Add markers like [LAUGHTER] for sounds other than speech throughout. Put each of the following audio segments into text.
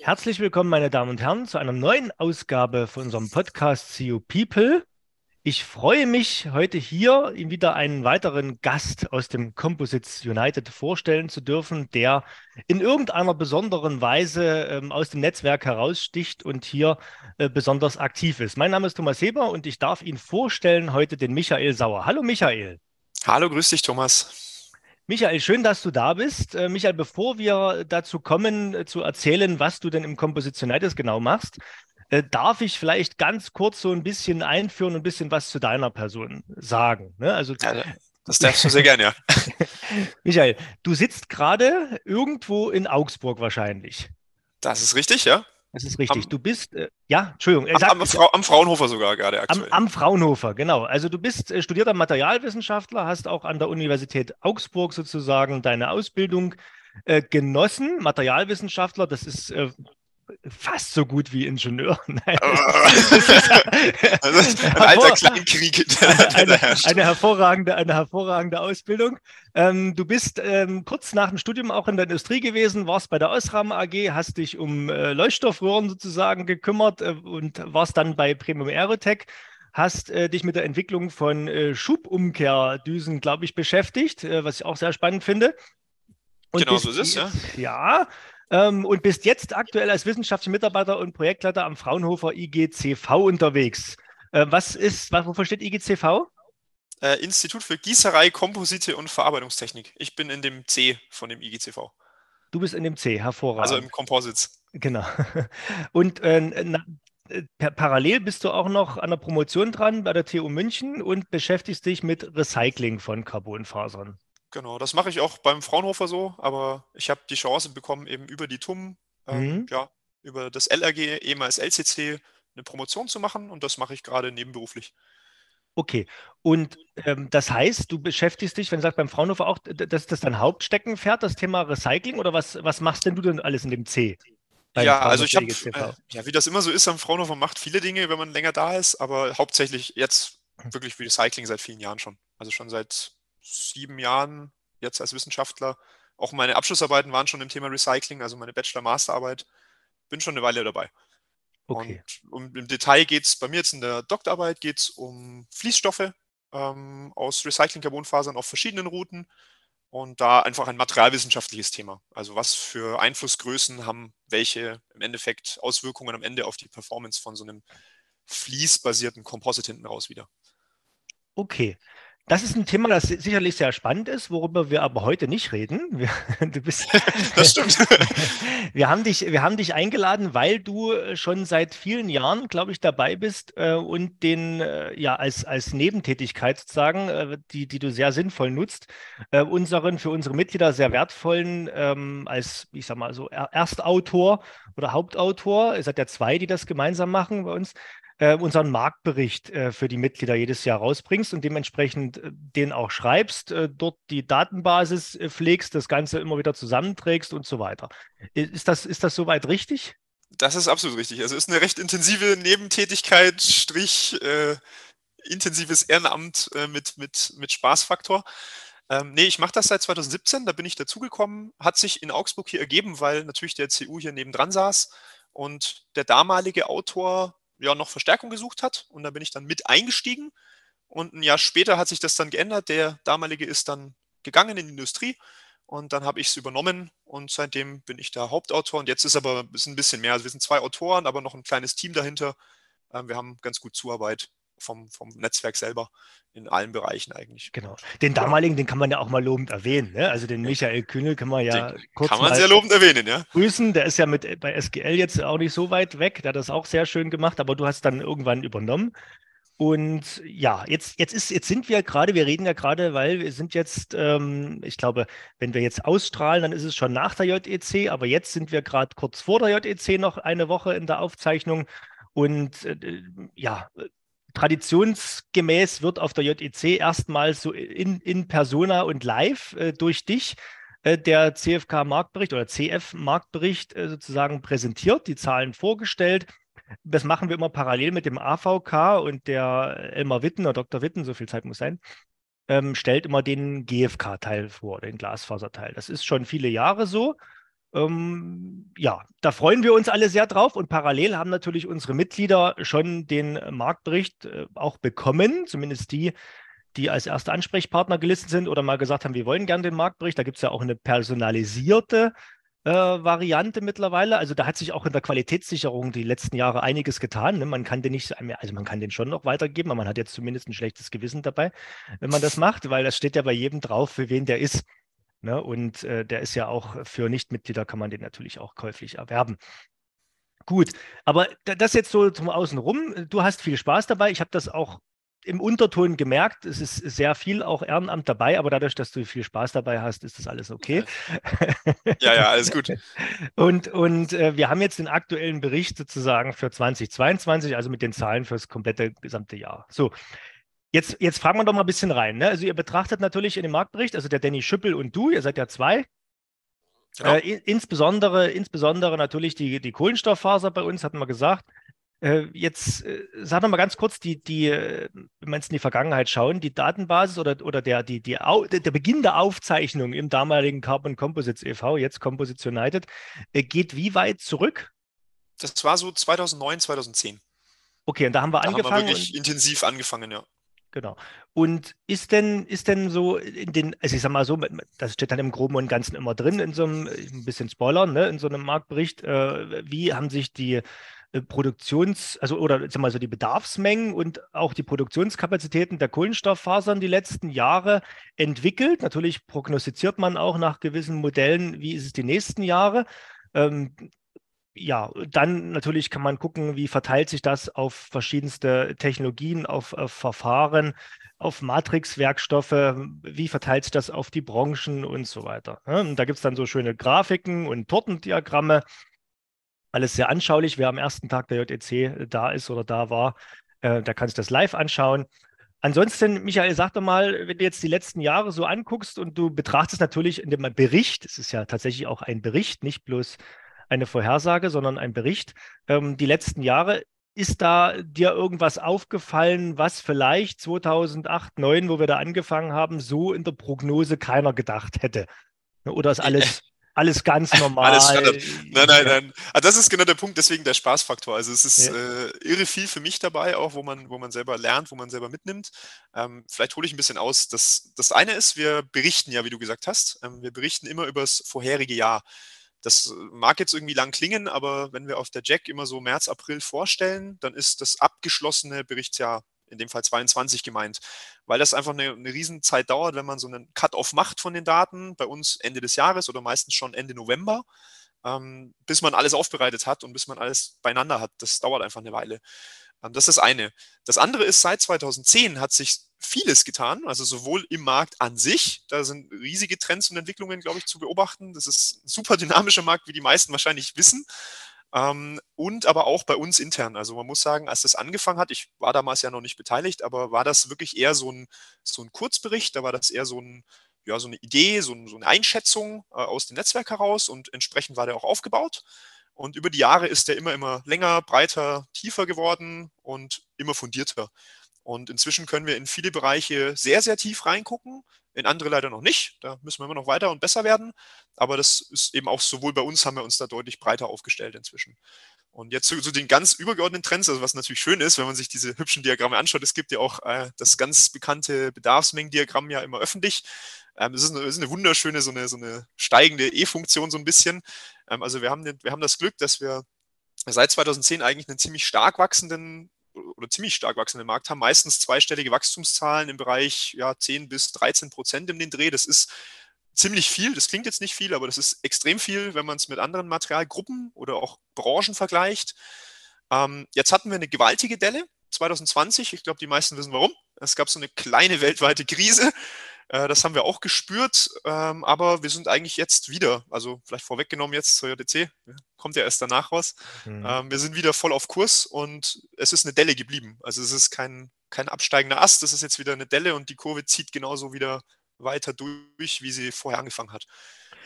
Herzlich willkommen, meine Damen und Herren, zu einer neuen Ausgabe von unserem Podcast CU People. Ich freue mich, heute hier Ihnen wieder einen weiteren Gast aus dem Composites United vorstellen zu dürfen, der in irgendeiner besonderen Weise ähm, aus dem Netzwerk heraussticht und hier äh, besonders aktiv ist. Mein Name ist Thomas Heber und ich darf Ihnen vorstellen heute den Michael Sauer. Hallo Michael. Hallo, grüß dich, Thomas. Michael, schön, dass du da bist. Äh, Michael, bevor wir dazu kommen, äh, zu erzählen, was du denn im Compositionitis genau machst, äh, darf ich vielleicht ganz kurz so ein bisschen einführen und ein bisschen was zu deiner Person sagen. Ne? Also, ja, das darfst du sehr gerne, ja. [LAUGHS] Michael, du sitzt gerade irgendwo in Augsburg wahrscheinlich. Das ist richtig, ja. Das ist richtig. Am, du bist, äh, ja, Entschuldigung. Am, am, Fra am, Fraunhofer sogar gerade aktuell. Am, Fraunhofer, genau. Also du bist äh, studierter Materialwissenschaftler, hast auch an der Universität Augsburg sozusagen deine Ausbildung äh, genossen. Materialwissenschaftler, das ist äh, fast so gut wie Ingenieur. [LAUGHS] Nein, ist [LAUGHS] ein alter Kleinkrieg. eine, eine, hervorragende, eine hervorragende Ausbildung. Ähm, du bist ähm, kurz nach dem Studium auch in der Industrie gewesen, warst bei der Osram AG, hast dich um äh, Leuchtstoffröhren sozusagen gekümmert äh, und warst dann bei Premium Aerotech hast äh, dich mit der Entwicklung von äh, Schubumkehrdüsen, glaube ich, beschäftigt, äh, was ich auch sehr spannend finde. Und genau so ist es, ja. Ja, ähm, und bist jetzt aktuell als wissenschaftlicher Mitarbeiter und Projektleiter am Fraunhofer IGCV unterwegs. Äh, was ist, was, wofür steht IGCV? Äh, Institut für Gießerei, Komposite und Verarbeitungstechnik. Ich bin in dem C von dem IGCV. Du bist in dem C, hervorragend. Also im Composites. Genau. [LAUGHS] Und äh, na, äh, parallel bist du auch noch an der Promotion dran bei der TU München und beschäftigst dich mit Recycling von Carbonfasern. Genau, das mache ich auch beim Fraunhofer so, aber ich habe die Chance bekommen, eben über die TUM, ähm, mhm. ja, über das LRG, ehemals LCC, eine Promotion zu machen und das mache ich gerade nebenberuflich. Okay, und ähm, das heißt, du beschäftigst dich, wenn du sagst, beim Fraunhofer auch, das ist das dein Hauptsteckenpferd, das Thema Recycling oder was, was machst denn du denn alles in dem C? Ja, also ich habe, äh, ja, wie das immer so ist am Fraunhofer, macht viele Dinge, wenn man länger da ist, aber hauptsächlich jetzt wirklich Recycling seit vielen Jahren schon. Also schon seit sieben Jahren jetzt als Wissenschaftler. Auch meine Abschlussarbeiten waren schon im Thema Recycling, also meine Bachelor-Masterarbeit. Bin schon eine Weile dabei. Okay. Und im Detail geht es bei mir jetzt in der Doktorarbeit geht um Fließstoffe ähm, aus Recycling-Carbonfasern auf verschiedenen Routen und da einfach ein materialwissenschaftliches Thema. Also was für Einflussgrößen haben welche im Endeffekt Auswirkungen am Ende auf die Performance von so einem fließbasierten Composite hinten raus wieder. Okay. Das ist ein Thema, das sicherlich sehr spannend ist, worüber wir aber heute nicht reden. [LAUGHS] Wir, du bist, [LAUGHS] das stimmt. [LAUGHS] wir, haben dich, wir haben dich eingeladen, weil du schon seit vielen Jahren, glaube ich, dabei bist äh, und den äh, ja als, als Nebentätigkeit sozusagen, äh, die, die du sehr sinnvoll nutzt, äh, unseren für unsere Mitglieder sehr wertvollen ähm, als, ich sag mal so, Erstautor oder Hauptautor, es hat ja zwei, die das gemeinsam machen bei uns, äh, unseren Marktbericht äh, für die Mitglieder jedes Jahr rausbringst und dementsprechend äh, den auch schreibst, äh, dort die Datenbasis äh, pflegst, das Ganze immer wieder zusammenträgst und so weiter. Ist das, ist das soweit richtig? Das ist absolut richtig. Also es ist eine recht intensive Nebentätigkeit, Strich, äh, intensives Ehrenamt mit, mit, mit Spaßfaktor. Ähm, nee, ich mache das seit 2017, da bin ich dazugekommen, hat sich in Augsburg hier ergeben, weil natürlich der CU hier nebendran saß und der damalige Autor ja noch Verstärkung gesucht hat und da bin ich dann mit eingestiegen und ein Jahr später hat sich das dann geändert. Der damalige ist dann gegangen in die Industrie und dann habe ich es übernommen und seitdem bin ich der Hauptautor und jetzt ist aber ist ein bisschen mehr. Also wir sind zwei Autoren, aber noch ein kleines Team dahinter. Ähm, wir haben ganz gut Zuarbeit vom, vom Netzwerk selber in allen Bereichen eigentlich. Genau. Den damaligen, den kann man ja auch mal lobend erwähnen. Ne? Also den Michael Kühnel kann man ja den kurz kann man sehr lobend erwähnen, ja. Grüßen. Der ist ja mit bei SGL jetzt auch nicht so weit weg. Der hat das auch sehr schön gemacht, aber du hast dann irgendwann übernommen. Und ja, jetzt, jetzt, ist, jetzt sind wir gerade, wir reden ja gerade, weil wir sind jetzt, ähm, ich glaube, wenn wir jetzt ausstrahlen, dann ist es schon nach der JEC, aber jetzt sind wir gerade kurz vor der JEC noch eine Woche in der Aufzeichnung. Und äh, ja, traditionsgemäß wird auf der JEC erstmals so in, in persona und live äh, durch dich äh, der CFK-Marktbericht oder CF-Marktbericht äh, sozusagen präsentiert, die Zahlen vorgestellt. Das machen wir immer parallel mit dem AVK und der Elmar Witten oder Dr. Witten, so viel Zeit muss sein, ähm, stellt immer den GFK-Teil vor, den Glasfaserteil. Das ist schon viele Jahre so. Ähm, ja, da freuen wir uns alle sehr drauf und parallel haben natürlich unsere Mitglieder schon den Marktbericht äh, auch bekommen, zumindest die, die als erste Ansprechpartner gelistet sind oder mal gesagt haben, wir wollen gerne den Marktbericht. Da gibt es ja auch eine personalisierte äh, Variante mittlerweile. Also da hat sich auch in der Qualitätssicherung die letzten Jahre einiges getan. Ne? Man kann den nicht, also man kann den schon noch weitergeben, aber man hat jetzt zumindest ein schlechtes Gewissen dabei, wenn man das macht, weil das steht ja bei jedem drauf, für wen der ist. Ne? Und äh, der ist ja auch für Nichtmitglieder kann man den natürlich auch käuflich erwerben. Gut, aber das jetzt so zum Außenrum. Du hast viel Spaß dabei. Ich habe das auch im Unterton gemerkt, es ist sehr viel auch Ehrenamt dabei, aber dadurch, dass du viel Spaß dabei hast, ist das alles okay. Ja, ja, alles gut. [LAUGHS] und und äh, wir haben jetzt den aktuellen Bericht sozusagen für 2022, also mit den Zahlen für das komplette gesamte Jahr. So, Jetzt, jetzt fragen wir doch mal ein bisschen rein. Ne? Also ihr betrachtet natürlich in dem Marktbericht, also der Danny Schüppel und du, ihr seid ja zwei. Genau. Äh, insbesondere, insbesondere natürlich die, die Kohlenstofffaser bei uns, hatten wir gesagt. Äh, jetzt äh, sag doch mal ganz kurz, die, die, äh, wenn wir jetzt in die Vergangenheit schauen, die Datenbasis oder, oder der, die, die, der Beginn der Aufzeichnung im damaligen Carbon Composites e.V., jetzt Composites United, äh, geht wie weit zurück? Das war so 2009, 2010. Okay, und da haben wir da angefangen. Haben wir wirklich intensiv angefangen, ja. Genau. Und ist denn, ist denn so in den, also ich sag mal so, das steht dann im Groben und Ganzen immer drin, in so einem, ein bisschen Spoilern, ne, in so einem Marktbericht, äh, wie haben sich die äh, Produktions-, also oder sag mal so die Bedarfsmengen und auch die Produktionskapazitäten der Kohlenstofffasern die letzten Jahre entwickelt? Natürlich prognostiziert man auch nach gewissen Modellen, wie ist es die nächsten Jahre. Ähm, ja, dann natürlich kann man gucken, wie verteilt sich das auf verschiedenste Technologien, auf, auf Verfahren, auf Matrixwerkstoffe, wie verteilt sich das auf die Branchen und so weiter. Und da gibt es dann so schöne Grafiken und Tortendiagramme. Alles sehr anschaulich. Wer am ersten Tag der JEC da ist oder da war, äh, der kann sich das live anschauen. Ansonsten, Michael, sag doch mal, wenn du jetzt die letzten Jahre so anguckst und du betrachtest natürlich in dem Bericht, es ist ja tatsächlich auch ein Bericht, nicht bloß eine Vorhersage, sondern ein Bericht. Ähm, die letzten Jahre, ist da dir irgendwas aufgefallen, was vielleicht 2008, 2009, wo wir da angefangen haben, so in der Prognose keiner gedacht hätte? Oder ist alles, [LAUGHS] alles ganz normal? [LAUGHS] alles Standard. Nein, nein, nein. Ah, das ist genau der Punkt, deswegen der Spaßfaktor. Also es ist ja. äh, irre viel für mich dabei, auch wo man, wo man selber lernt, wo man selber mitnimmt. Ähm, vielleicht hole ich ein bisschen aus. Das, das eine ist, wir berichten ja, wie du gesagt hast, ähm, wir berichten immer über das vorherige Jahr. Das mag jetzt irgendwie lang klingen, aber wenn wir auf der Jack immer so März, April vorstellen, dann ist das abgeschlossene Berichtsjahr in dem Fall 22 gemeint, weil das einfach eine, eine Riesenzeit dauert, wenn man so einen Cut-off macht von den Daten, bei uns Ende des Jahres oder meistens schon Ende November, ähm, bis man alles aufbereitet hat und bis man alles beieinander hat. Das dauert einfach eine Weile. Ähm, das ist das eine. Das andere ist, seit 2010 hat sich vieles getan, also sowohl im Markt an sich, da sind riesige Trends und Entwicklungen, glaube ich, zu beobachten. Das ist ein super dynamischer Markt, wie die meisten wahrscheinlich wissen. Ähm, und aber auch bei uns intern. Also man muss sagen, als das angefangen hat, ich war damals ja noch nicht beteiligt, aber war das wirklich eher so ein, so ein Kurzbericht, da war das eher so, ein, ja, so eine Idee, so, ein, so eine Einschätzung äh, aus dem Netzwerk heraus und entsprechend war der auch aufgebaut. Und über die Jahre ist der immer, immer länger, breiter, tiefer geworden und immer fundierter. Und inzwischen können wir in viele Bereiche sehr, sehr tief reingucken, in andere leider noch nicht. Da müssen wir immer noch weiter und besser werden. Aber das ist eben auch sowohl bei uns haben wir uns da deutlich breiter aufgestellt inzwischen. Und jetzt zu, zu, den ganz übergeordneten Trends, also was natürlich schön ist, wenn man sich diese hübschen Diagramme anschaut, es gibt ja auch äh, das ganz bekannte Bedarfsmengendiagramm ja immer öffentlich. Ähm, es ist, eine, ist eine wunderschöne, so eine, so eine steigende E-Funktion so ein bisschen. Ähm, also wir haben, wir haben das Glück, dass wir seit 2010 eigentlich einen ziemlich stark wachsenden oder ziemlich stark wachsenden Markt haben, meistens zweistellige Wachstumszahlen im Bereich ja, 10 bis 13 Prozent in den Dreh. Das ist ziemlich viel. Das klingt jetzt nicht viel, aber das ist extrem viel, wenn man es mit anderen Materialgruppen oder auch Branchen vergleicht. Ähm, jetzt hatten wir eine gewaltige Delle 2020. Ich glaube, die meisten wissen warum. Es gab so eine kleine weltweite Krise. Äh, das haben wir auch gespürt, ähm, aber wir sind eigentlich jetzt wieder, also vielleicht vorweggenommen jetzt zur JDC, kommt ja erst danach raus. Mhm. Ähm, wir sind wieder voll auf Kurs und es ist eine Delle geblieben. Also es ist kein, kein absteigender Ast, es ist jetzt wieder eine Delle und die Kurve zieht genauso wieder weiter durch, wie sie vorher angefangen hat.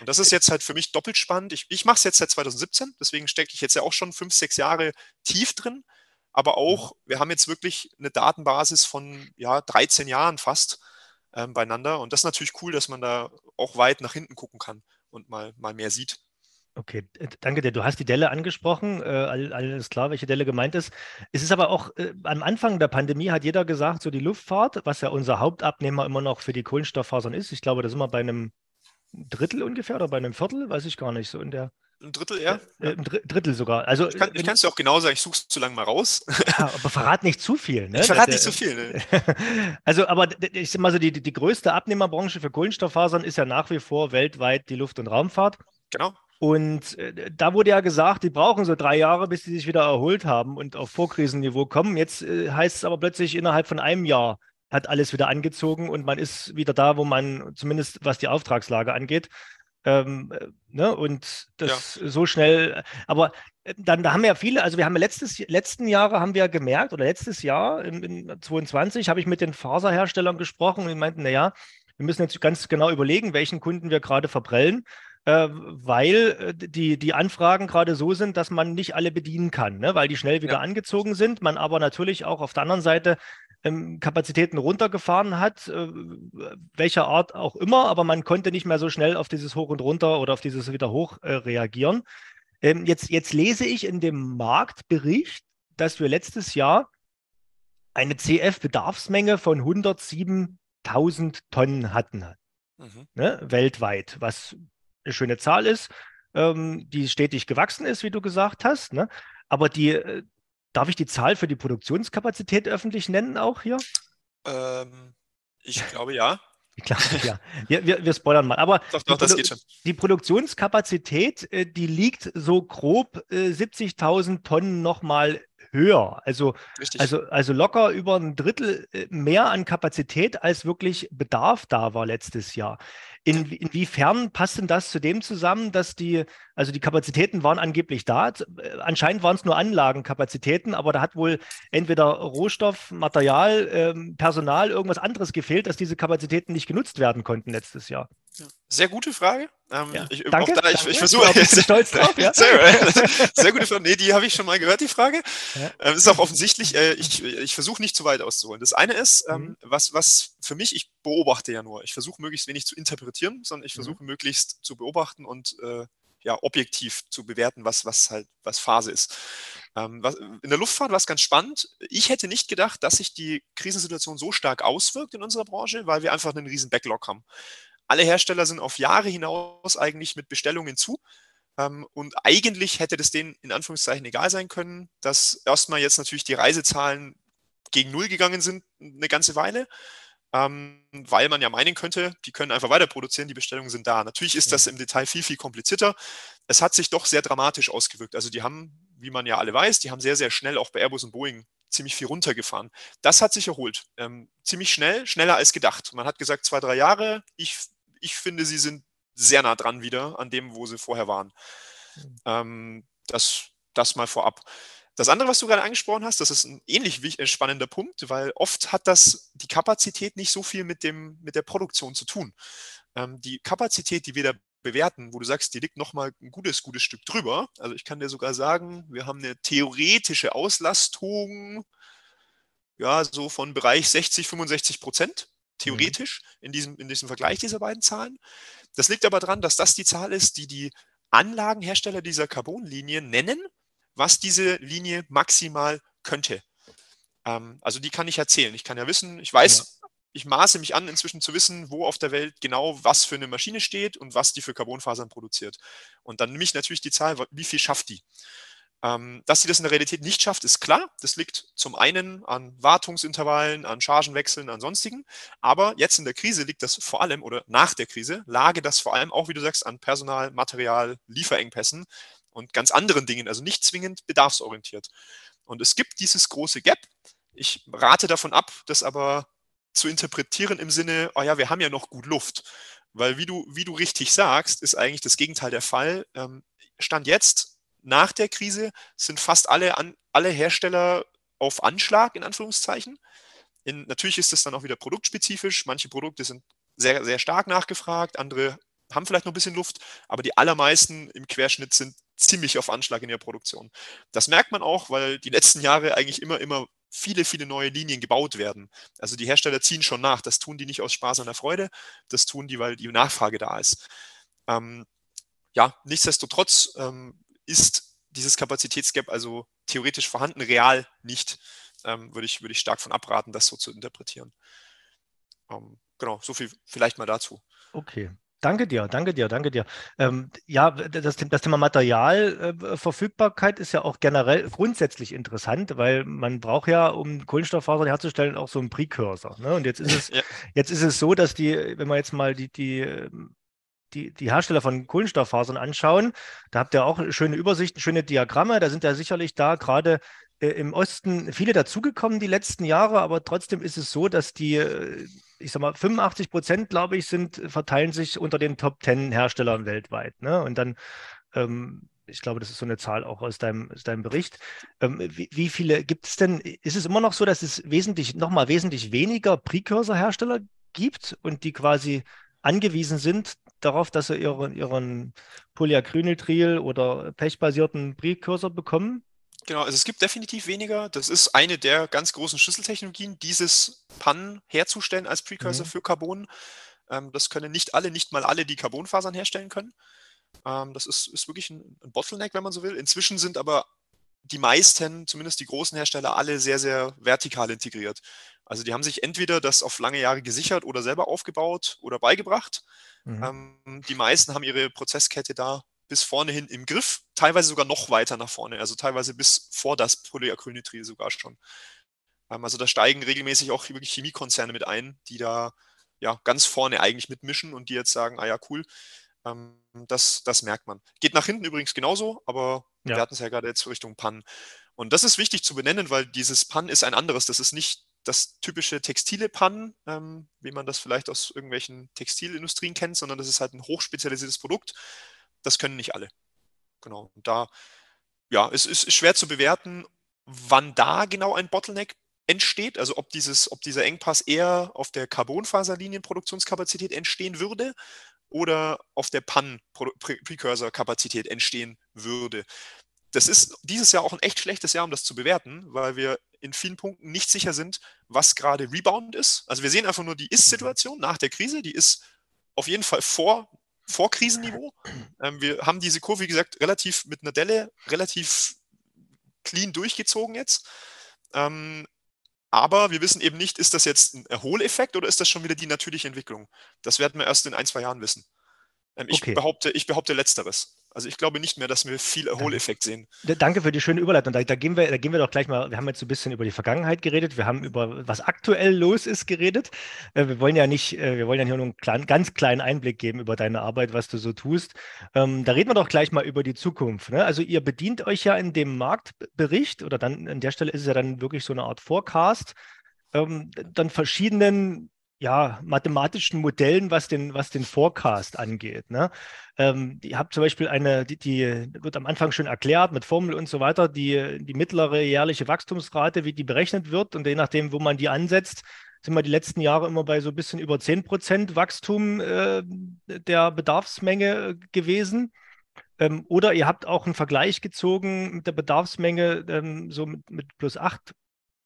Und das ist jetzt halt für mich doppelt spannend. Ich, ich mache es jetzt seit 2017, deswegen stecke ich jetzt ja auch schon fünf, sechs Jahre tief drin. Aber auch, wir haben jetzt wirklich eine Datenbasis von ja, 13 Jahren fast ähm, beieinander. Und das ist natürlich cool, dass man da auch weit nach hinten gucken kann und mal, mal mehr sieht. Okay, danke dir. Du hast die Delle angesprochen. Äh, alles klar, welche Delle gemeint ist. Es ist aber auch äh, am Anfang der Pandemie hat jeder gesagt, so die Luftfahrt, was ja unser Hauptabnehmer immer noch für die Kohlenstofffasern ist. Ich glaube, da sind wir bei einem Drittel ungefähr oder bei einem Viertel, weiß ich gar nicht. So in der. Ein Drittel, ja. Äh, ein Drittel sogar. Also, ich kann es dir auch genau sagen, ich suche es zu lange mal raus. Ja, aber [LAUGHS] verrat nicht zu viel. Ne? Ich verrate nicht zu viel. Ne? [LAUGHS] also, aber ich sag mal so, die, die größte Abnehmerbranche für Kohlenstofffasern ist ja nach wie vor weltweit die Luft- und Raumfahrt. Genau. Und äh, da wurde ja gesagt, die brauchen so drei Jahre, bis sie sich wieder erholt haben und auf Vorkrisenniveau kommen. Jetzt äh, heißt es aber plötzlich, innerhalb von einem Jahr hat alles wieder angezogen und man ist wieder da, wo man zumindest was die Auftragslage angeht. Ähm, äh, ne? Und das ja. so schnell, aber dann da haben wir ja viele, also wir haben ja letztes, letzten Jahre haben wir gemerkt, oder letztes Jahr, in, in 22, habe ich mit den Faserherstellern gesprochen und die meinten, naja, wir müssen jetzt ganz genau überlegen, welchen Kunden wir gerade verprellen weil äh, die, die Anfragen gerade so sind, dass man nicht alle bedienen kann, ne? weil die schnell wieder ja. angezogen sind, man aber natürlich auch auf der anderen Seite ähm, Kapazitäten runtergefahren hat, äh, welcher Art auch immer, aber man konnte nicht mehr so schnell auf dieses Hoch und Runter oder auf dieses wieder hoch äh, reagieren. Ähm, jetzt, jetzt lese ich in dem Marktbericht, dass wir letztes Jahr eine CF-Bedarfsmenge von 107.000 Tonnen hatten. Mhm. Ne, weltweit, was eine schöne Zahl ist, ähm, die stetig gewachsen ist, wie du gesagt hast. Ne? Aber die, äh, darf ich die Zahl für die Produktionskapazität öffentlich nennen auch hier? Ähm, ich glaube ja. [LAUGHS] Klar, ja. Wir, wir, wir spoilern mal. Aber doch, doch, geht schon. die Produktionskapazität, äh, die liegt so grob äh, 70.000 Tonnen nochmal höher. Also, also, also locker über ein Drittel äh, mehr an Kapazität, als wirklich Bedarf da war letztes Jahr. In, inwiefern passt denn das zu dem zusammen, dass die, also die Kapazitäten waren angeblich da, äh, anscheinend waren es nur Anlagenkapazitäten, aber da hat wohl entweder Rohstoff, Material, ähm, Personal, irgendwas anderes gefehlt, dass diese Kapazitäten nicht genutzt werden konnten letztes Jahr. Sehr gute Frage. Ähm, ja. ich, danke, da, ich, ich versuche jetzt stolz drauf. [LAUGHS] Ja? Sehr, sehr, gute Frage. Nee, die habe ich schon mal gehört, die Frage. Ja. Ähm, ist auch offensichtlich, äh, ich, ich versuche nicht zu weit auszuholen. Das eine ist, ähm, mhm. was, was für mich, ich beobachte ja nur. Ich versuche möglichst wenig zu interpretieren, sondern ich mhm. versuche mhm. möglichst zu beobachten und äh, ja, objektiv zu bewerten, was, was halt, was Phase ist. Ähm, was, in der Luftfahrt war es ganz spannend. Ich hätte nicht gedacht, dass sich die Krisensituation so stark auswirkt in unserer Branche, weil wir einfach einen riesen Backlog haben alle Hersteller sind auf Jahre hinaus eigentlich mit Bestellungen zu. Ähm, und eigentlich hätte das denen in Anführungszeichen egal sein können, dass erstmal jetzt natürlich die Reisezahlen gegen Null gegangen sind eine ganze Weile, ähm, weil man ja meinen könnte, die können einfach weiter produzieren, die Bestellungen sind da. Natürlich ist das im Detail viel, viel komplizierter. Es hat sich doch sehr dramatisch ausgewirkt. Also die haben, wie man ja alle weiß, die haben sehr, sehr schnell auch bei Airbus und Boeing ziemlich viel runtergefahren. Das hat sich erholt. Ähm, ziemlich schnell, schneller als gedacht. Man hat gesagt, zwei, drei Jahre. Ich ich finde, sie sind sehr nah dran wieder an dem, wo sie vorher waren. Mhm. Ähm, das, das mal vorab. Das andere, was du gerade angesprochen hast, das ist ein ähnlich äh, spannender Punkt, weil oft hat das die Kapazität nicht so viel mit, dem, mit der Produktion zu tun. Ähm, die Kapazität, die wir da bewerten, wo du sagst, die liegt nochmal ein gutes, gutes Stück drüber. Also ich kann dir sogar sagen, wir haben eine theoretische Auslastung, ja, so von Bereich 60, 65 Prozent. Mhm. theoretisch in, diesem, in diesem Vergleich dieser beiden Zahlen. Das liegt aber daran, dass das die Zahl ist, die die Anlagenhersteller dieser Carbonlinie nennen, was diese Linie maximal könnte. Ähm, also die kann ich erzählen. Ich kann ja wissen, ich weiß, ja. Ich maße mich an, inzwischen zu wissen, wo auf der Welt genau was für eine Maschine steht und was die für Carbonfasern produziert. Und dann nehme ich natürlich die Zahl, wie viel schafft die. Ähm, dass sie das in der Realität nicht schafft, ist klar. Das liegt zum einen an Wartungsintervallen, an Chargenwechseln, an sonstigen. Aber jetzt in der Krise liegt das vor allem, oder nach der Krise, lage das vor allem auch, wie du sagst, an Personal, Material, Lieferengpässen und ganz anderen Dingen, also nicht zwingend bedarfsorientiert. Und es gibt dieses große Gap. Ich rate davon ab, das aber zu interpretieren im Sinne, oh ja, wir haben ja noch gut Luft. Weil wie du, wie du richtig sagst, ist eigentlich das Gegenteil der Fall. Ähm, Stand jetzt nach der Krise sind fast alle, alle Hersteller auf Anschlag, in Anführungszeichen. In, natürlich ist das dann auch wieder produktspezifisch. Manche Produkte sind sehr, sehr stark nachgefragt, andere haben vielleicht noch ein bisschen Luft, aber die allermeisten im Querschnitt sind ziemlich auf Anschlag in der Produktion. Das merkt man auch, weil die letzten Jahre eigentlich immer, immer viele, viele neue Linien gebaut werden. Also die Hersteller ziehen schon nach. Das tun die nicht aus Spaß an der Freude, das tun die, weil die Nachfrage da ist. Ähm, ja, nichtsdestotrotz ähm, ist dieses Kapazitätsgap also theoretisch vorhanden, real nicht. Ähm, würde, ich, würde ich stark von abraten, das so zu interpretieren. Ähm, genau, so viel vielleicht mal dazu. Okay. Danke dir, danke dir, danke dir. Ähm, ja, das, das Thema Materialverfügbarkeit äh, ist ja auch generell grundsätzlich interessant, weil man braucht ja, um Kohlenstofffasern herzustellen, auch so einen Precursor. Ne? Und jetzt ist [LAUGHS] es, ja. jetzt ist es so, dass die, wenn man jetzt mal die, die ähm, die, die Hersteller von Kohlenstofffasern anschauen, da habt ihr auch schöne Übersichten, schöne Diagramme. Da sind ja sicherlich da gerade äh, im Osten viele dazugekommen die letzten Jahre, aber trotzdem ist es so, dass die, äh, ich sag mal, 85 Prozent, glaube ich, sind, verteilen sich unter den Top 10 Herstellern weltweit. Ne? Und dann ähm, ich glaube, das ist so eine Zahl auch aus deinem, aus deinem Bericht. Ähm, wie, wie, viele gibt es denn? Ist es immer noch so, dass es wesentlich, nochmal wesentlich weniger Precursor-Hersteller gibt und die quasi angewiesen sind darauf, dass sie ihren, ihren Polyacrylnitril oder pechbasierten Precursor bekommen? Genau, also es gibt definitiv weniger. Das ist eine der ganz großen Schlüsseltechnologien, dieses PAN herzustellen als Precursor mhm. für Carbon. Ähm, das können nicht alle, nicht mal alle, die Carbonfasern herstellen können. Ähm, das ist, ist wirklich ein, ein Bottleneck, wenn man so will. Inzwischen sind aber die meisten, zumindest die großen Hersteller, alle sehr, sehr vertikal integriert. Also die haben sich entweder das auf lange Jahre gesichert oder selber aufgebaut oder beigebracht. Mhm. Ähm, die meisten haben ihre Prozesskette da bis vorne hin im Griff, teilweise sogar noch weiter nach vorne, also teilweise bis vor das Polyacrylnitril sogar schon. Ähm, also da steigen regelmäßig auch wirklich Chemiekonzerne mit ein, die da ja ganz vorne eigentlich mitmischen und die jetzt sagen, ah ja, cool, ähm, das, das merkt man. Geht nach hinten übrigens genauso, aber ja. wir hatten es ja gerade jetzt Richtung PAN. Und das ist wichtig zu benennen, weil dieses PAN ist ein anderes. Das ist nicht das typische textile PAN, ähm, wie man das vielleicht aus irgendwelchen Textilindustrien kennt, sondern das ist halt ein hochspezialisiertes Produkt. Das können nicht alle. Genau. Und da, ja, es ist schwer zu bewerten, wann da genau ein Bottleneck entsteht, also ob, dieses, ob dieser Engpass eher auf der Carbonfaserlinienproduktionskapazität entstehen würde oder auf der PAN-Precursor-Kapazität entstehen würde. Das ist dieses Jahr auch ein echt schlechtes Jahr, um das zu bewerten, weil wir in vielen Punkten nicht sicher sind, was gerade Rebound ist. Also wir sehen einfach nur die Ist-Situation nach der Krise, die ist auf jeden Fall vor, vor Krisenniveau. Ähm, wir haben diese Kurve, wie gesagt, relativ mit einer Delle relativ clean durchgezogen jetzt. Ähm, aber wir wissen eben nicht, ist das jetzt ein Erholeffekt oder ist das schon wieder die natürliche Entwicklung? Das werden wir erst in ein, zwei Jahren wissen. Ähm, ich, okay. behaupte, ich behaupte Letzteres. Also ich glaube nicht mehr, dass wir viel Erholeffekt sehen. Danke für die schöne Überleitung. Da, da, gehen wir, da gehen wir doch gleich mal, wir haben jetzt so ein bisschen über die Vergangenheit geredet, wir haben über was aktuell los ist geredet. Äh, wir wollen ja nicht, äh, wir wollen ja nur einen kleinen, ganz kleinen Einblick geben über deine Arbeit, was du so tust. Ähm, da reden wir doch gleich mal über die Zukunft. Ne? Also ihr bedient euch ja in dem Marktbericht oder dann an der Stelle ist es ja dann wirklich so eine Art Forecast, ähm, dann verschiedenen ja, mathematischen Modellen, was den, was den Forecast angeht. Ne? Ähm, ihr habt zum Beispiel eine, die, die, wird am Anfang schon erklärt mit Formel und so weiter, die, die mittlere jährliche Wachstumsrate, wie die berechnet wird und je nachdem, wo man die ansetzt, sind wir die letzten Jahre immer bei so ein bisschen über 10 Prozent Wachstum äh, der Bedarfsmenge gewesen. Ähm, oder ihr habt auch einen Vergleich gezogen mit der Bedarfsmenge, ähm, so mit, mit plus 8,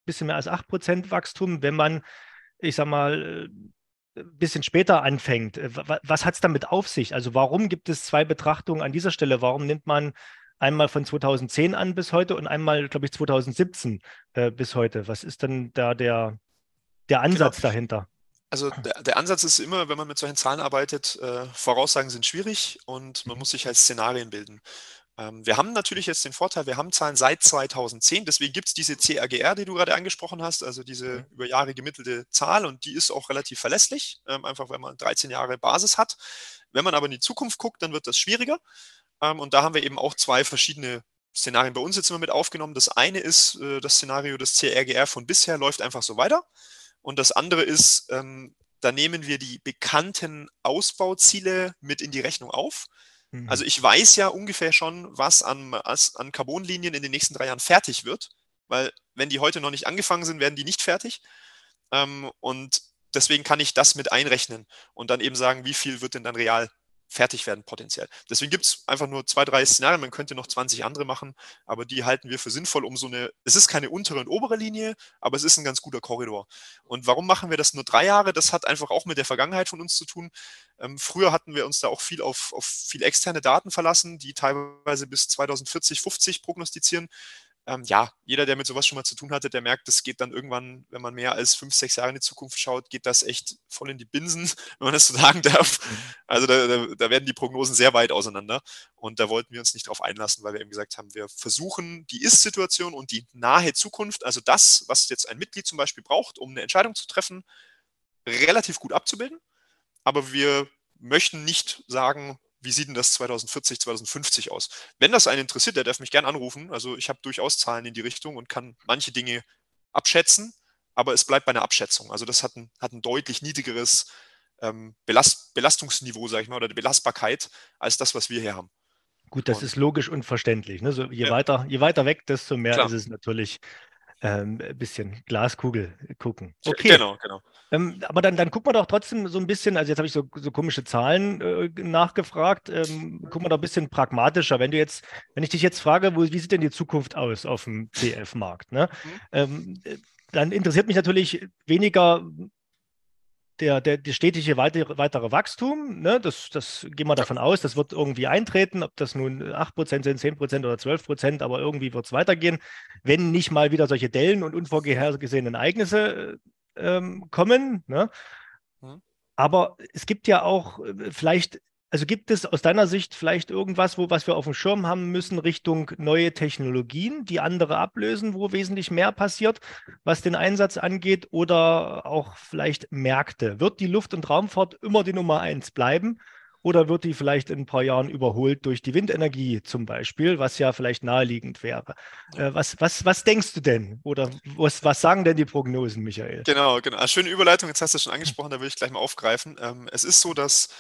bisschen mehr als 8 Prozent Wachstum, wenn man ich sag mal, ein äh, bisschen später anfängt. Äh, was hat es damit auf sich? Also warum gibt es zwei Betrachtungen an dieser Stelle? Warum nimmt man einmal von 2010 an bis heute und einmal, glaube ich, 2017 äh, bis heute? Was ist denn da der, der genau. Ansatz genau. dahinter? Also der, der, Ansatz ist immer, wenn man mit solchen Zahlen arbeitet, äh, Voraussagen sind schwierig und man mhm. muss sich halt Szenarien bilden. Ähm, wir haben natürlich jetzt den Vorteil, wir haben Zahlen seit 2010, deswegen gibt es diese CRGR, die du gerade angesprochen hast, also diese über Jahre gemittelte Zahl und die ist auch relativ verlässlich, ähm, einfach wenn man 13 Jahre Basis hat. Wenn man aber in die Zukunft guckt, dann wird das schwieriger ähm, und da haben wir eben auch zwei verschiedene Szenarien bei uns jetzt immer mit aufgenommen. Das eine ist äh, das Szenario des CRGR von bisher läuft einfach so weiter und das andere ist, da nehmen wir die bekannten Ausbauziele mit in die Rechnung auf. Mhm. Also ich weiß ja ungefähr schon, was an, an Carbonlinien in den nächsten drei Jahren fertig wird, weil wenn die heute noch nicht angefangen sind, werden die nicht fertig. Ähm, und deswegen kann ich das mit einrechnen und dann eben sagen, wie viel wird denn dann real fertig werden potenziell. Deswegen gibt es einfach nur zwei, drei Szenarien. Man könnte noch 20 andere machen, aber die halten wir für sinnvoll, um so eine, es ist keine untere und obere Linie, aber es ist ein ganz guter Korridor. Und warum machen wir das nur drei Jahre? Das hat einfach auch mit der Vergangenheit von uns zu tun. Ähm, früher hatten wir uns da auch viel auf, auf viel externe Daten verlassen, die teilweise bis 2040, 50 prognostizieren ähm, ja, jeder, der mit sowas schon mal zu tun hatte, der merkt, das geht dann irgendwann, wenn man mehr als fünf, sechs Jahre in die Zukunft schaut, geht das echt voll in die Binsen, [LAUGHS] wenn man das so sagen darf. Mhm. Also da, da, da werden die Prognosen sehr weit auseinander. Und da wollten wir uns nicht drauf einlassen, weil wir eben gesagt haben, wir versuchen die Ist-Situation und die nahe Zukunft, also das, was jetzt ein Mitglied zum Beispiel braucht, um eine Entscheidung zu treffen, relativ gut abzubilden. Aber wir möchten nicht sagen, wie sieht denn das 2040, 2050 aus? Wenn das einen interessiert, der darf mich gern anrufen. Also ich habe durchaus Zahlen in die Richtung und kann manche Dinge abschätzen, aber es bleibt bei einer Abschätzung. Also das hat ein, hat ein deutlich niedrigeres ähm, Belast Belastungsniveau, sage ich mal, oder die Belastbarkeit als das, was wir hier haben. Gut, das und, ist logisch und verständlich. Ne? So, je, ja. weiter, je weiter weg, desto mehr Klar. ist es natürlich ähm, ein bisschen Glaskugel gucken. Okay. Genau, genau. Ähm, aber dann, dann gucken wir doch trotzdem so ein bisschen, also jetzt habe ich so, so komische Zahlen äh, nachgefragt, ähm, gucken wir doch ein bisschen pragmatischer. Wenn du jetzt, wenn ich dich jetzt frage, wo, wie sieht denn die Zukunft aus auf dem CF-Markt? Ne? Mhm. Ähm, äh, dann interessiert mich natürlich weniger der, der, der stetige weitere, weitere Wachstum, ne, das, das gehen wir davon aus, das wird irgendwie eintreten, ob das nun 8% sind, 10% oder 12%, aber irgendwie wird es weitergehen, wenn nicht mal wieder solche Dellen und unvorhergesehenen Ereignisse ähm, kommen. Ne? Mhm. Aber es gibt ja auch äh, vielleicht also gibt es aus deiner Sicht vielleicht irgendwas, wo was wir auf dem Schirm haben müssen Richtung neue Technologien, die andere ablösen, wo wesentlich mehr passiert, was den Einsatz angeht, oder auch vielleicht Märkte? Wird die Luft- und Raumfahrt immer die Nummer eins bleiben? Oder wird die vielleicht in ein paar Jahren überholt durch die Windenergie zum Beispiel, was ja vielleicht naheliegend wäre? Äh, was, was, was denkst du denn? Oder was, was sagen denn die Prognosen, Michael? Genau, genau. Schöne Überleitung, jetzt hast du es schon angesprochen, da will ich gleich mal aufgreifen. Ähm, es ist so, dass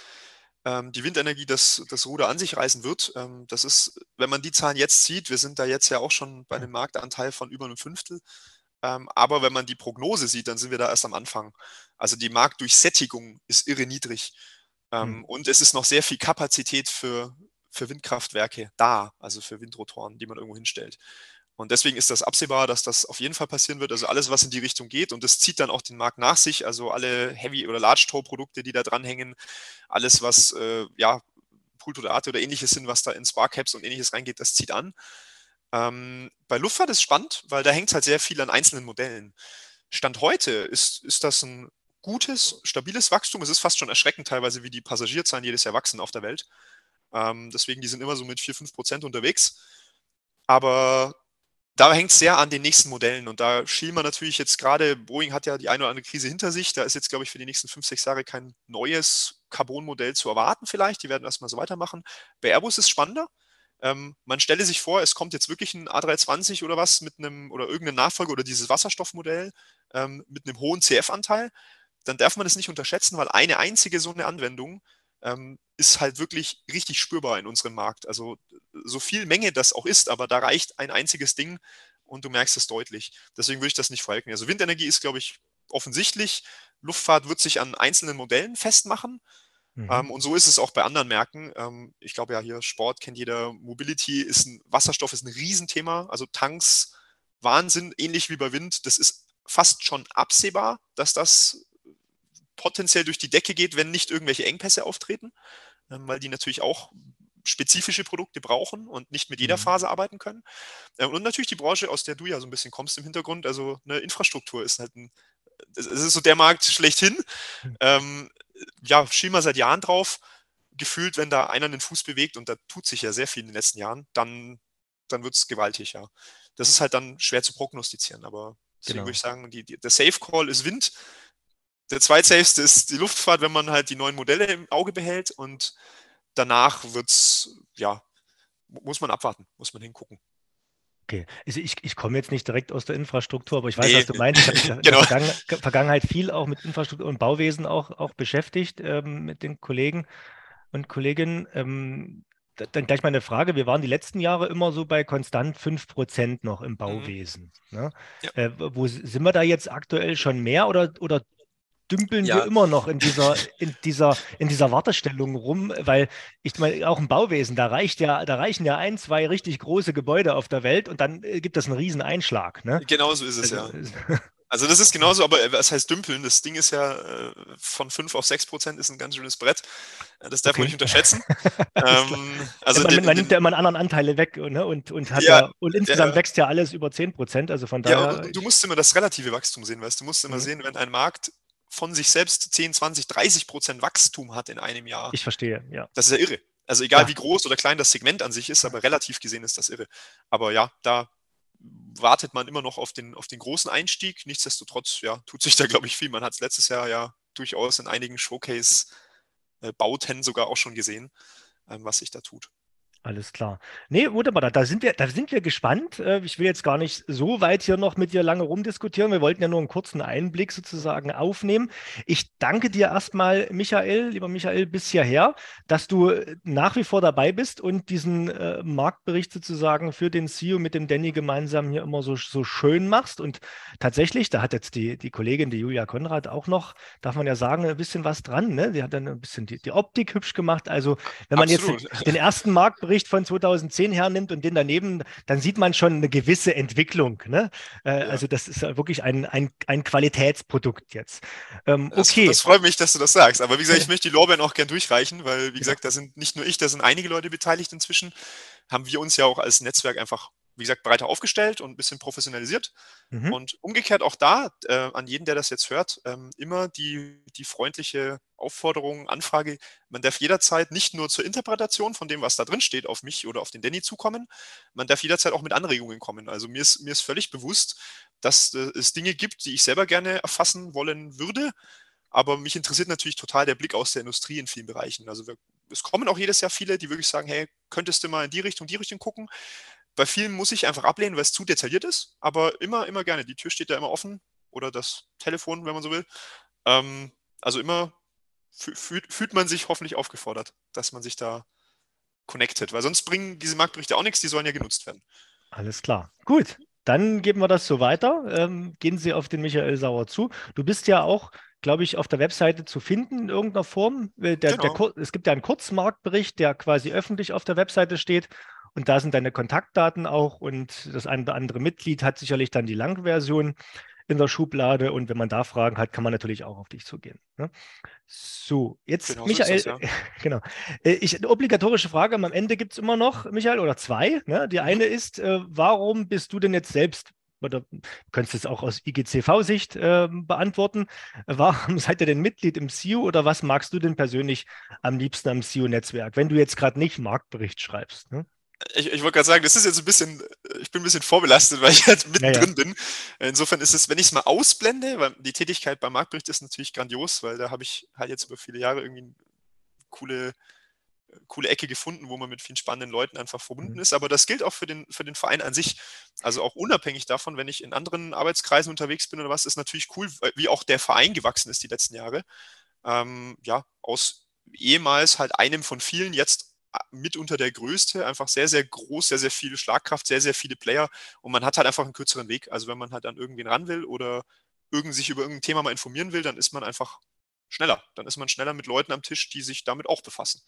die Windenergie das, das Ruder an sich reißen wird. Ähm, das ist, wenn man die Zahlen jetzt sieht, wir sind da jetzt ja auch schon bei einem Marktanteil von über einem Fünftel. Ähm, aber wenn man die Prognose sieht, dann sind wir da erst am Anfang. Also die Marktdurchsättigung ist irre niedrig. Mhm. Und es ist noch sehr viel Kapazität für, für Windkraftwerke da, also für Windrotoren, die man irgendwo hinstellt. Und deswegen ist das absehbar, dass das auf jeden Fall passieren wird. Also alles, was in die Richtung geht. Und das zieht dann auch den Markt nach sich. Also alle Heavy- oder Large-Store-Produkte, die da dranhängen. Alles, was äh, ja, Pool oder Arte oder ähnliches sind, was da in Sparcaps und ähnliches reingeht, das zieht an. Ähm, bei Luftfahrt ist es spannend, weil da hängt es halt sehr viel an einzelnen Modellen. Stand heute ist, ist das ein gutes, stabiles Wachstum. Es ist fast schon erschreckend teilweise, wie die Passagierzahlen jedes Jahr wachsen auf der Welt. Ähm, deswegen, die sind immer so mit 4, 5 Prozent unterwegs. Aber da hängt es sehr an den nächsten Modellen und da schielen wir natürlich jetzt gerade, Boeing hat ja die eine oder andere Krise hinter sich, da ist jetzt, glaube ich, für die nächsten fünf, sechs Jahre kein neues Carbon-Modell zu erwarten vielleicht, die werden erstmal so weitermachen. Bei Airbus ist es spannender. Ähm, man stelle sich vor, es kommt jetzt wirklich ein A320 oder was mit einem, oder irgendein Nachfolger oder dieses Wasserstoffmodell ähm, mit einem hohen CF-Anteil, dann darf man es nicht unterschätzen, weil eine einzige so eine Anwendung ähm, ist halt wirklich richtig spürbar in unserem Markt. Also so viel Menge das auch ist, aber da reicht ein einziges Ding und du merkst es deutlich. Deswegen würde ich das nicht verhalten. Also Windenergie ist, glaube ich, offensichtlich. Luftfahrt wird sich an einzelnen Modellen festmachen. Mhm. Ähm, und so ist es auch bei anderen Märkten. Ähm, ich glaube ja hier Sport kennt jeder. Mobility ist ein Wasserstoff ist ein Riesenthema. Also Tanks, Wahnsinn, ähnlich wie bei Wind. Das ist fast schon absehbar, dass das potenziell durch die Decke geht, wenn nicht irgendwelche Engpässe auftreten, ähm, weil die natürlich auch spezifische Produkte brauchen und nicht mit jeder mhm. Phase arbeiten können. Ähm, und natürlich die Branche, aus der du ja so ein bisschen kommst im Hintergrund, also eine Infrastruktur ist halt ein, es ist so der Markt schlechthin. Mhm. Ähm, ja, schielen wir seit Jahren drauf. Gefühlt, wenn da einer den Fuß bewegt, und da tut sich ja sehr viel in den letzten Jahren, dann, dann wird es gewaltig, ja. Das ist halt dann schwer zu prognostizieren, aber deswegen genau. würde ich sagen, die, die, der Safe Call ist Wind. Der zweitsafeste ist die Luftfahrt, wenn man halt die neuen Modelle im Auge behält und danach wird's, ja, muss man abwarten, muss man hingucken. Okay, also ich, ich komme jetzt nicht direkt aus der Infrastruktur, aber ich weiß, nee. was du meinst. Ich habe mich [LAUGHS] genau. in der Vergangenheit viel auch mit Infrastruktur und Bauwesen auch, auch beschäftigt ähm, mit den Kollegen und Kolleginnen. Ähm, dann gleich mal eine Frage. Wir waren die letzten Jahre immer so bei konstant 5% noch im mhm. Bauwesen. Mhm. Ne? Ja. Äh, wo sind wir da jetzt aktuell schon mehr oder, oder dümpeln Ja. wir immer noch in dieser, in dieser, in dieser Wartestellung rum, weil ich meine, auch im Bauwesen, da reicht ja, da reichen ja ein, zwei richtig große Gebäude auf der Welt und dann äh, gibt es einen riesen Einschlag. Ne? Genau so ist es ja. Also, [LAUGHS] Also das ist genauso, aber äh, was heißt dümpeln? Das Ding ist ja äh, von 5 auf 6 Prozent ist ein ganz schönes Brett. Das darf man Okay. nicht unterschätzen. [LAUGHS] Ähm, also man, den, man den, nimmt ja immer andere Anteile weg ne? und, und hat Ja, ja, und insgesamt ja. wächst ja alles über 10 Prozent. Also von ja, daher. und du musst immer das relative Wachstum sehen, weißt du, du musst immer Mhm. sehen, wenn ein Markt von sich selbst 10, 20, 30 Prozent Wachstum hat in einem Jahr, ich verstehe, ja. das ist ja irre. Also egal Ja. wie groß oder klein das Segment an sich ist, aber relativ gesehen ist das irre. Aber ja, da wartet man immer noch auf den, auf den großen Einstieg. Nichtsdestotrotz, ja, tut sich da, glaube ich, viel. Man hat es letztes Jahr ja durchaus in einigen Showcase-Bauten sogar auch schon gesehen, ähm, was sich da tut. Alles klar. Nee, wunderbar, da, da sind wir, da sind wir gespannt. Äh, Ich will jetzt gar nicht so weit hier noch mit dir lange rumdiskutieren. Wir wollten ja nur einen kurzen Einblick sozusagen aufnehmen. Ich danke dir erstmal, Michael, lieber Michael, bis hierher, dass du äh, nach wie vor dabei bist und diesen äh, Marktbericht sozusagen für den CEO mit dem Danny gemeinsam hier immer so, so schön machst. Und tatsächlich, da hat jetzt die, die Kollegin, die Julia Konrad, auch noch, darf man ja sagen, ein bisschen was dran. Ne? Die hat dann ein bisschen die, die Optik hübsch gemacht. Also, wenn man jetzt Absolut. den ersten Marktbericht von 2010 hernimmt und den daneben, dann sieht man schon eine gewisse Entwicklung. Ne? Äh, Ja. Also das ist wirklich ein, ein, ein Qualitätsprodukt jetzt. Ähm, Das, okay, das freut mich, dass du das sagst. Aber wie gesagt, ich möchte die Lorbeeren auch gern durchreichen, weil, wie gesagt, da sind nicht nur ich, da sind einige Leute beteiligt inzwischen. Haben wir uns ja auch als Netzwerk einfach, wie gesagt, breiter aufgestellt und ein bisschen professionalisiert. mhm. Und umgekehrt auch da, äh, an jeden, der das jetzt hört, ähm, immer die, die freundliche Aufforderung, Anfrage, man darf jederzeit nicht nur zur Interpretation von dem, was da drin steht, auf mich oder auf den Danny zukommen, man darf jederzeit auch mit Anregungen kommen. Also mir ist, mir ist völlig bewusst, dass äh, es Dinge gibt, die ich selber gerne erfassen wollen würde, aber mich interessiert natürlich total der Blick aus der Industrie in vielen Bereichen. Also wir, es kommen auch jedes Jahr viele, die wirklich sagen, hey, könntest du mal in die Richtung, die Richtung gucken? Bei vielen muss ich einfach ablehnen, weil es zu detailliert ist, aber immer, immer gerne. Die Tür steht da immer offen oder das Telefon, wenn man so will. Ähm, also immer fü- fühlt, fühlt man sich hoffentlich aufgefordert, dass man sich da connectet, weil sonst bringen diese Marktberichte auch nichts, die sollen ja genutzt werden. Alles klar. Gut, dann geben wir das so weiter. Ähm, gehen Sie auf den Michael Sauer zu. Du bist ja auch, glaube ich, auf der Webseite zu finden in irgendeiner Form. Äh, Der, der, Genau. Kur- es gibt ja einen Kurzmarktbericht, der quasi öffentlich auf der Webseite steht. Und da sind deine Kontaktdaten auch. Und das eine oder andere Mitglied hat sicherlich dann die Langversion in der Schublade. Und wenn man da Fragen hat, kann man natürlich auch auf dich zugehen. Ne? So, jetzt Genau so Michael, das, ja. [LAUGHS] genau. Äh, Ich, eine obligatorische Frage am Ende gibt es immer noch, Michael, oder zwei. Ne? Die eine ist, äh, warum bist du denn jetzt selbst, oder du könntest es auch aus IGCV-Sicht äh, beantworten, warum [LAUGHS] seid ihr denn Mitglied im SEO oder was magst du denn persönlich am liebsten am SEO-Netzwerk, wenn du jetzt gerade nicht Marktbericht schreibst? Ne? Ich, ich wollte gerade sagen, das ist jetzt ein bisschen, ich bin ein bisschen vorbelastet, weil ich halt Ja, ja. mittendrin bin. Insofern ist es, wenn ich es mal ausblende, weil die Tätigkeit beim Marktbericht ist natürlich grandios, weil da habe ich halt jetzt über viele Jahre irgendwie eine coole, coole Ecke gefunden, wo man mit vielen spannenden Leuten einfach verbunden Mhm. ist. Aber das gilt auch für den, für den Verein an sich. Also auch unabhängig davon, wenn ich in anderen Arbeitskreisen unterwegs bin oder was, ist natürlich cool, wie auch der Verein gewachsen ist die letzten Jahre. Ähm, ja, aus ehemals halt einem von vielen, jetzt mitunter der größte, einfach sehr, sehr groß, sehr, sehr viel Schlagkraft, sehr, sehr viele Player und man hat halt einfach einen kürzeren Weg. Also wenn man halt an irgendwen ran will oder irgend, sich über irgendein Thema mal informieren will, dann ist man einfach schneller. Dann ist man schneller mit Leuten am Tisch, die sich damit auch befassen.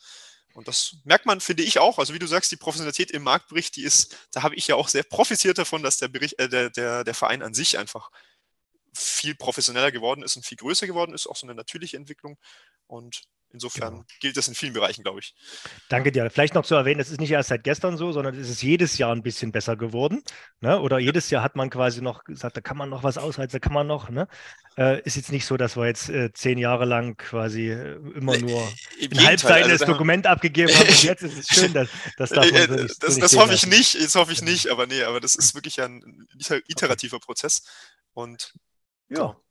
Und das merkt man, finde ich auch. Also wie du sagst, die Professionalität im Marktbericht, die ist, da habe ich ja auch sehr profitiert davon, dass der Bericht, äh, der, der, der Verein an sich einfach viel professioneller geworden ist und viel größer geworden ist, auch so eine natürliche Entwicklung. Und insofern Genau. gilt das in vielen Bereichen, glaube ich. Danke dir. Vielleicht noch zu erwähnen, es ist nicht erst seit gestern so, sondern es ist jedes Jahr ein bisschen besser geworden. Ne? Oder jedes Jahr hat man quasi noch gesagt, da kann man noch was ausreizen, da kann man noch. Ne? Äh, ist jetzt nicht so, dass wir jetzt äh, zehn Jahre lang quasi äh, immer Nee, nur ein halbseitiges also Dokument abgegeben haben. Und jetzt ist es schön, dass, dass davon Äh, so äh, nicht, so das, nicht das stehen hoffe ich lassen. nicht, das hoffe ich Genau. nicht, aber nee, aber das ist wirklich ein [LAUGHS] iter- iterativer Prozess. Und Ja. Genau.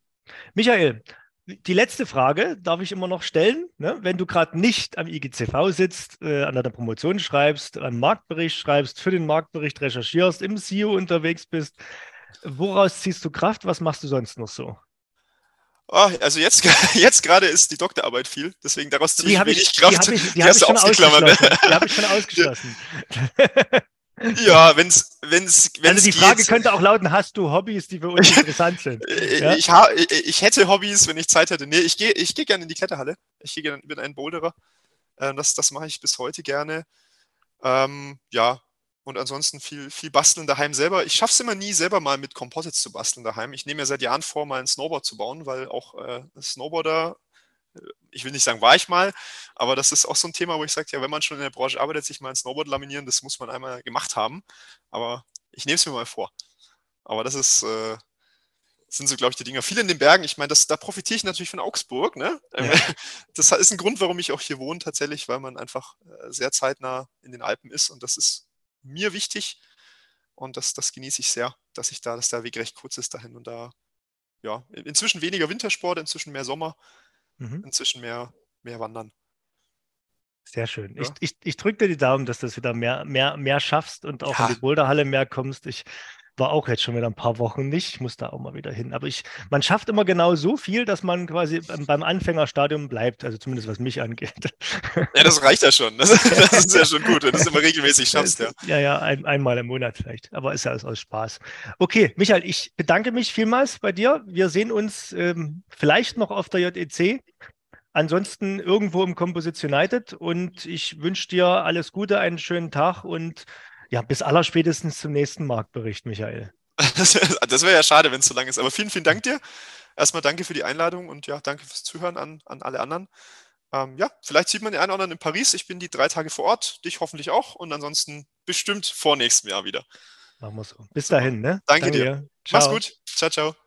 Michael, die letzte Frage darf ich immer noch stellen. Ne? Wenn du gerade nicht am IGCV sitzt, äh, an deiner Promotion schreibst, einen Marktbericht schreibst, für den Marktbericht recherchierst, im SEO unterwegs bist, woraus ziehst du Kraft? Was machst du sonst noch so? ah, also jetzt, [LAUGHS] jetzt gerade ist die Doktorarbeit viel, deswegen daraus ziehe Die ich wenig ich, die Kraft. hab ich, die Die hab hast ich du ausgeklammert, ne? Die habe ich schon [LAUGHS] ausgeschlossen. Ja, wenn es wenn's, wenn's Also die Frage geht, könnte auch lauten, hast du Hobbys, die für uns [LAUGHS] interessant sind? Äh, ja? Ich, ha, ich hätte Hobbys, wenn ich Zeit hätte. Nee, ich gehe ich geh gerne in die Kletterhalle. Ich gehe gerne, bin ein Boulderer. Äh, das, das mache ich bis heute gerne. Ähm, ja, und ansonsten viel, viel basteln daheim selber. Ich schaffe es immer nie, selber mal mit Composites zu basteln daheim. Ich nehme mir seit Jahren vor, mal ein Snowboard zu bauen, weil auch äh, Snowboarder ich will nicht sagen, war ich mal, aber das ist auch so ein Thema, wo ich sage, ja, wenn man schon in der Branche arbeitet, sich mal ein Snowboard laminieren, das muss man einmal gemacht haben. Aber ich nehme es mir mal vor. Aber das ist, äh, sind so, glaube ich, die Dinger. Viele in den Bergen, ich meine, da profitiere ich natürlich von Augsburg. Ne? Ja. [LAUGHS] Das ist ein Grund, warum ich auch hier wohne, tatsächlich, weil man einfach äh, sehr zeitnah in den Alpen ist und das ist mir wichtig und das, das genieße ich sehr, dass ich da, dass der Weg recht kurz ist dahin und da, ja, inzwischen weniger Wintersport, inzwischen mehr Sommer mhm. inzwischen mehr, mehr wandern. Sehr schön. Ja. Ich, ich, ich drücke dir die Daumen, dass du das wieder mehr, mehr, mehr schaffst und auch ja. in die Boulderhalle mehr kommst. Ich war auch jetzt schon wieder ein paar Wochen nicht. Ich muss da auch mal wieder hin. Aber ich, man schafft immer genau so viel, dass man quasi beim Anfängerstadium bleibt. Also zumindest was mich angeht. Ja, das reicht ja schon. Das, [LAUGHS] das ist ja schon gut, wenn du es immer regelmäßig schaffst. Ja, ja, ja ein, einmal im Monat vielleicht. Aber ist ja alles aus Spaß. Okay, Michael, ich bedanke mich vielmals bei dir. Wir sehen uns ähm, vielleicht noch auf der JEC. Ansonsten irgendwo im Composition United und ich wünsche dir alles Gute, einen schönen Tag und ja, bis allerspätestens zum nächsten Marktbericht, Michael. Das, das wäre ja schade, wenn es so lang ist. Aber vielen, vielen Dank dir. Erstmal danke für die Einladung und ja, danke fürs Zuhören an, an alle anderen. Ähm, ja, vielleicht sieht man den einen oder anderen in Paris. Ich bin die drei Tage vor Ort, dich hoffentlich auch und ansonsten bestimmt vor nächstem Jahr wieder. Machen wir so. Bis dahin, ne? Danke, danke dir. Ciao. Mach's gut. Ciao, ciao.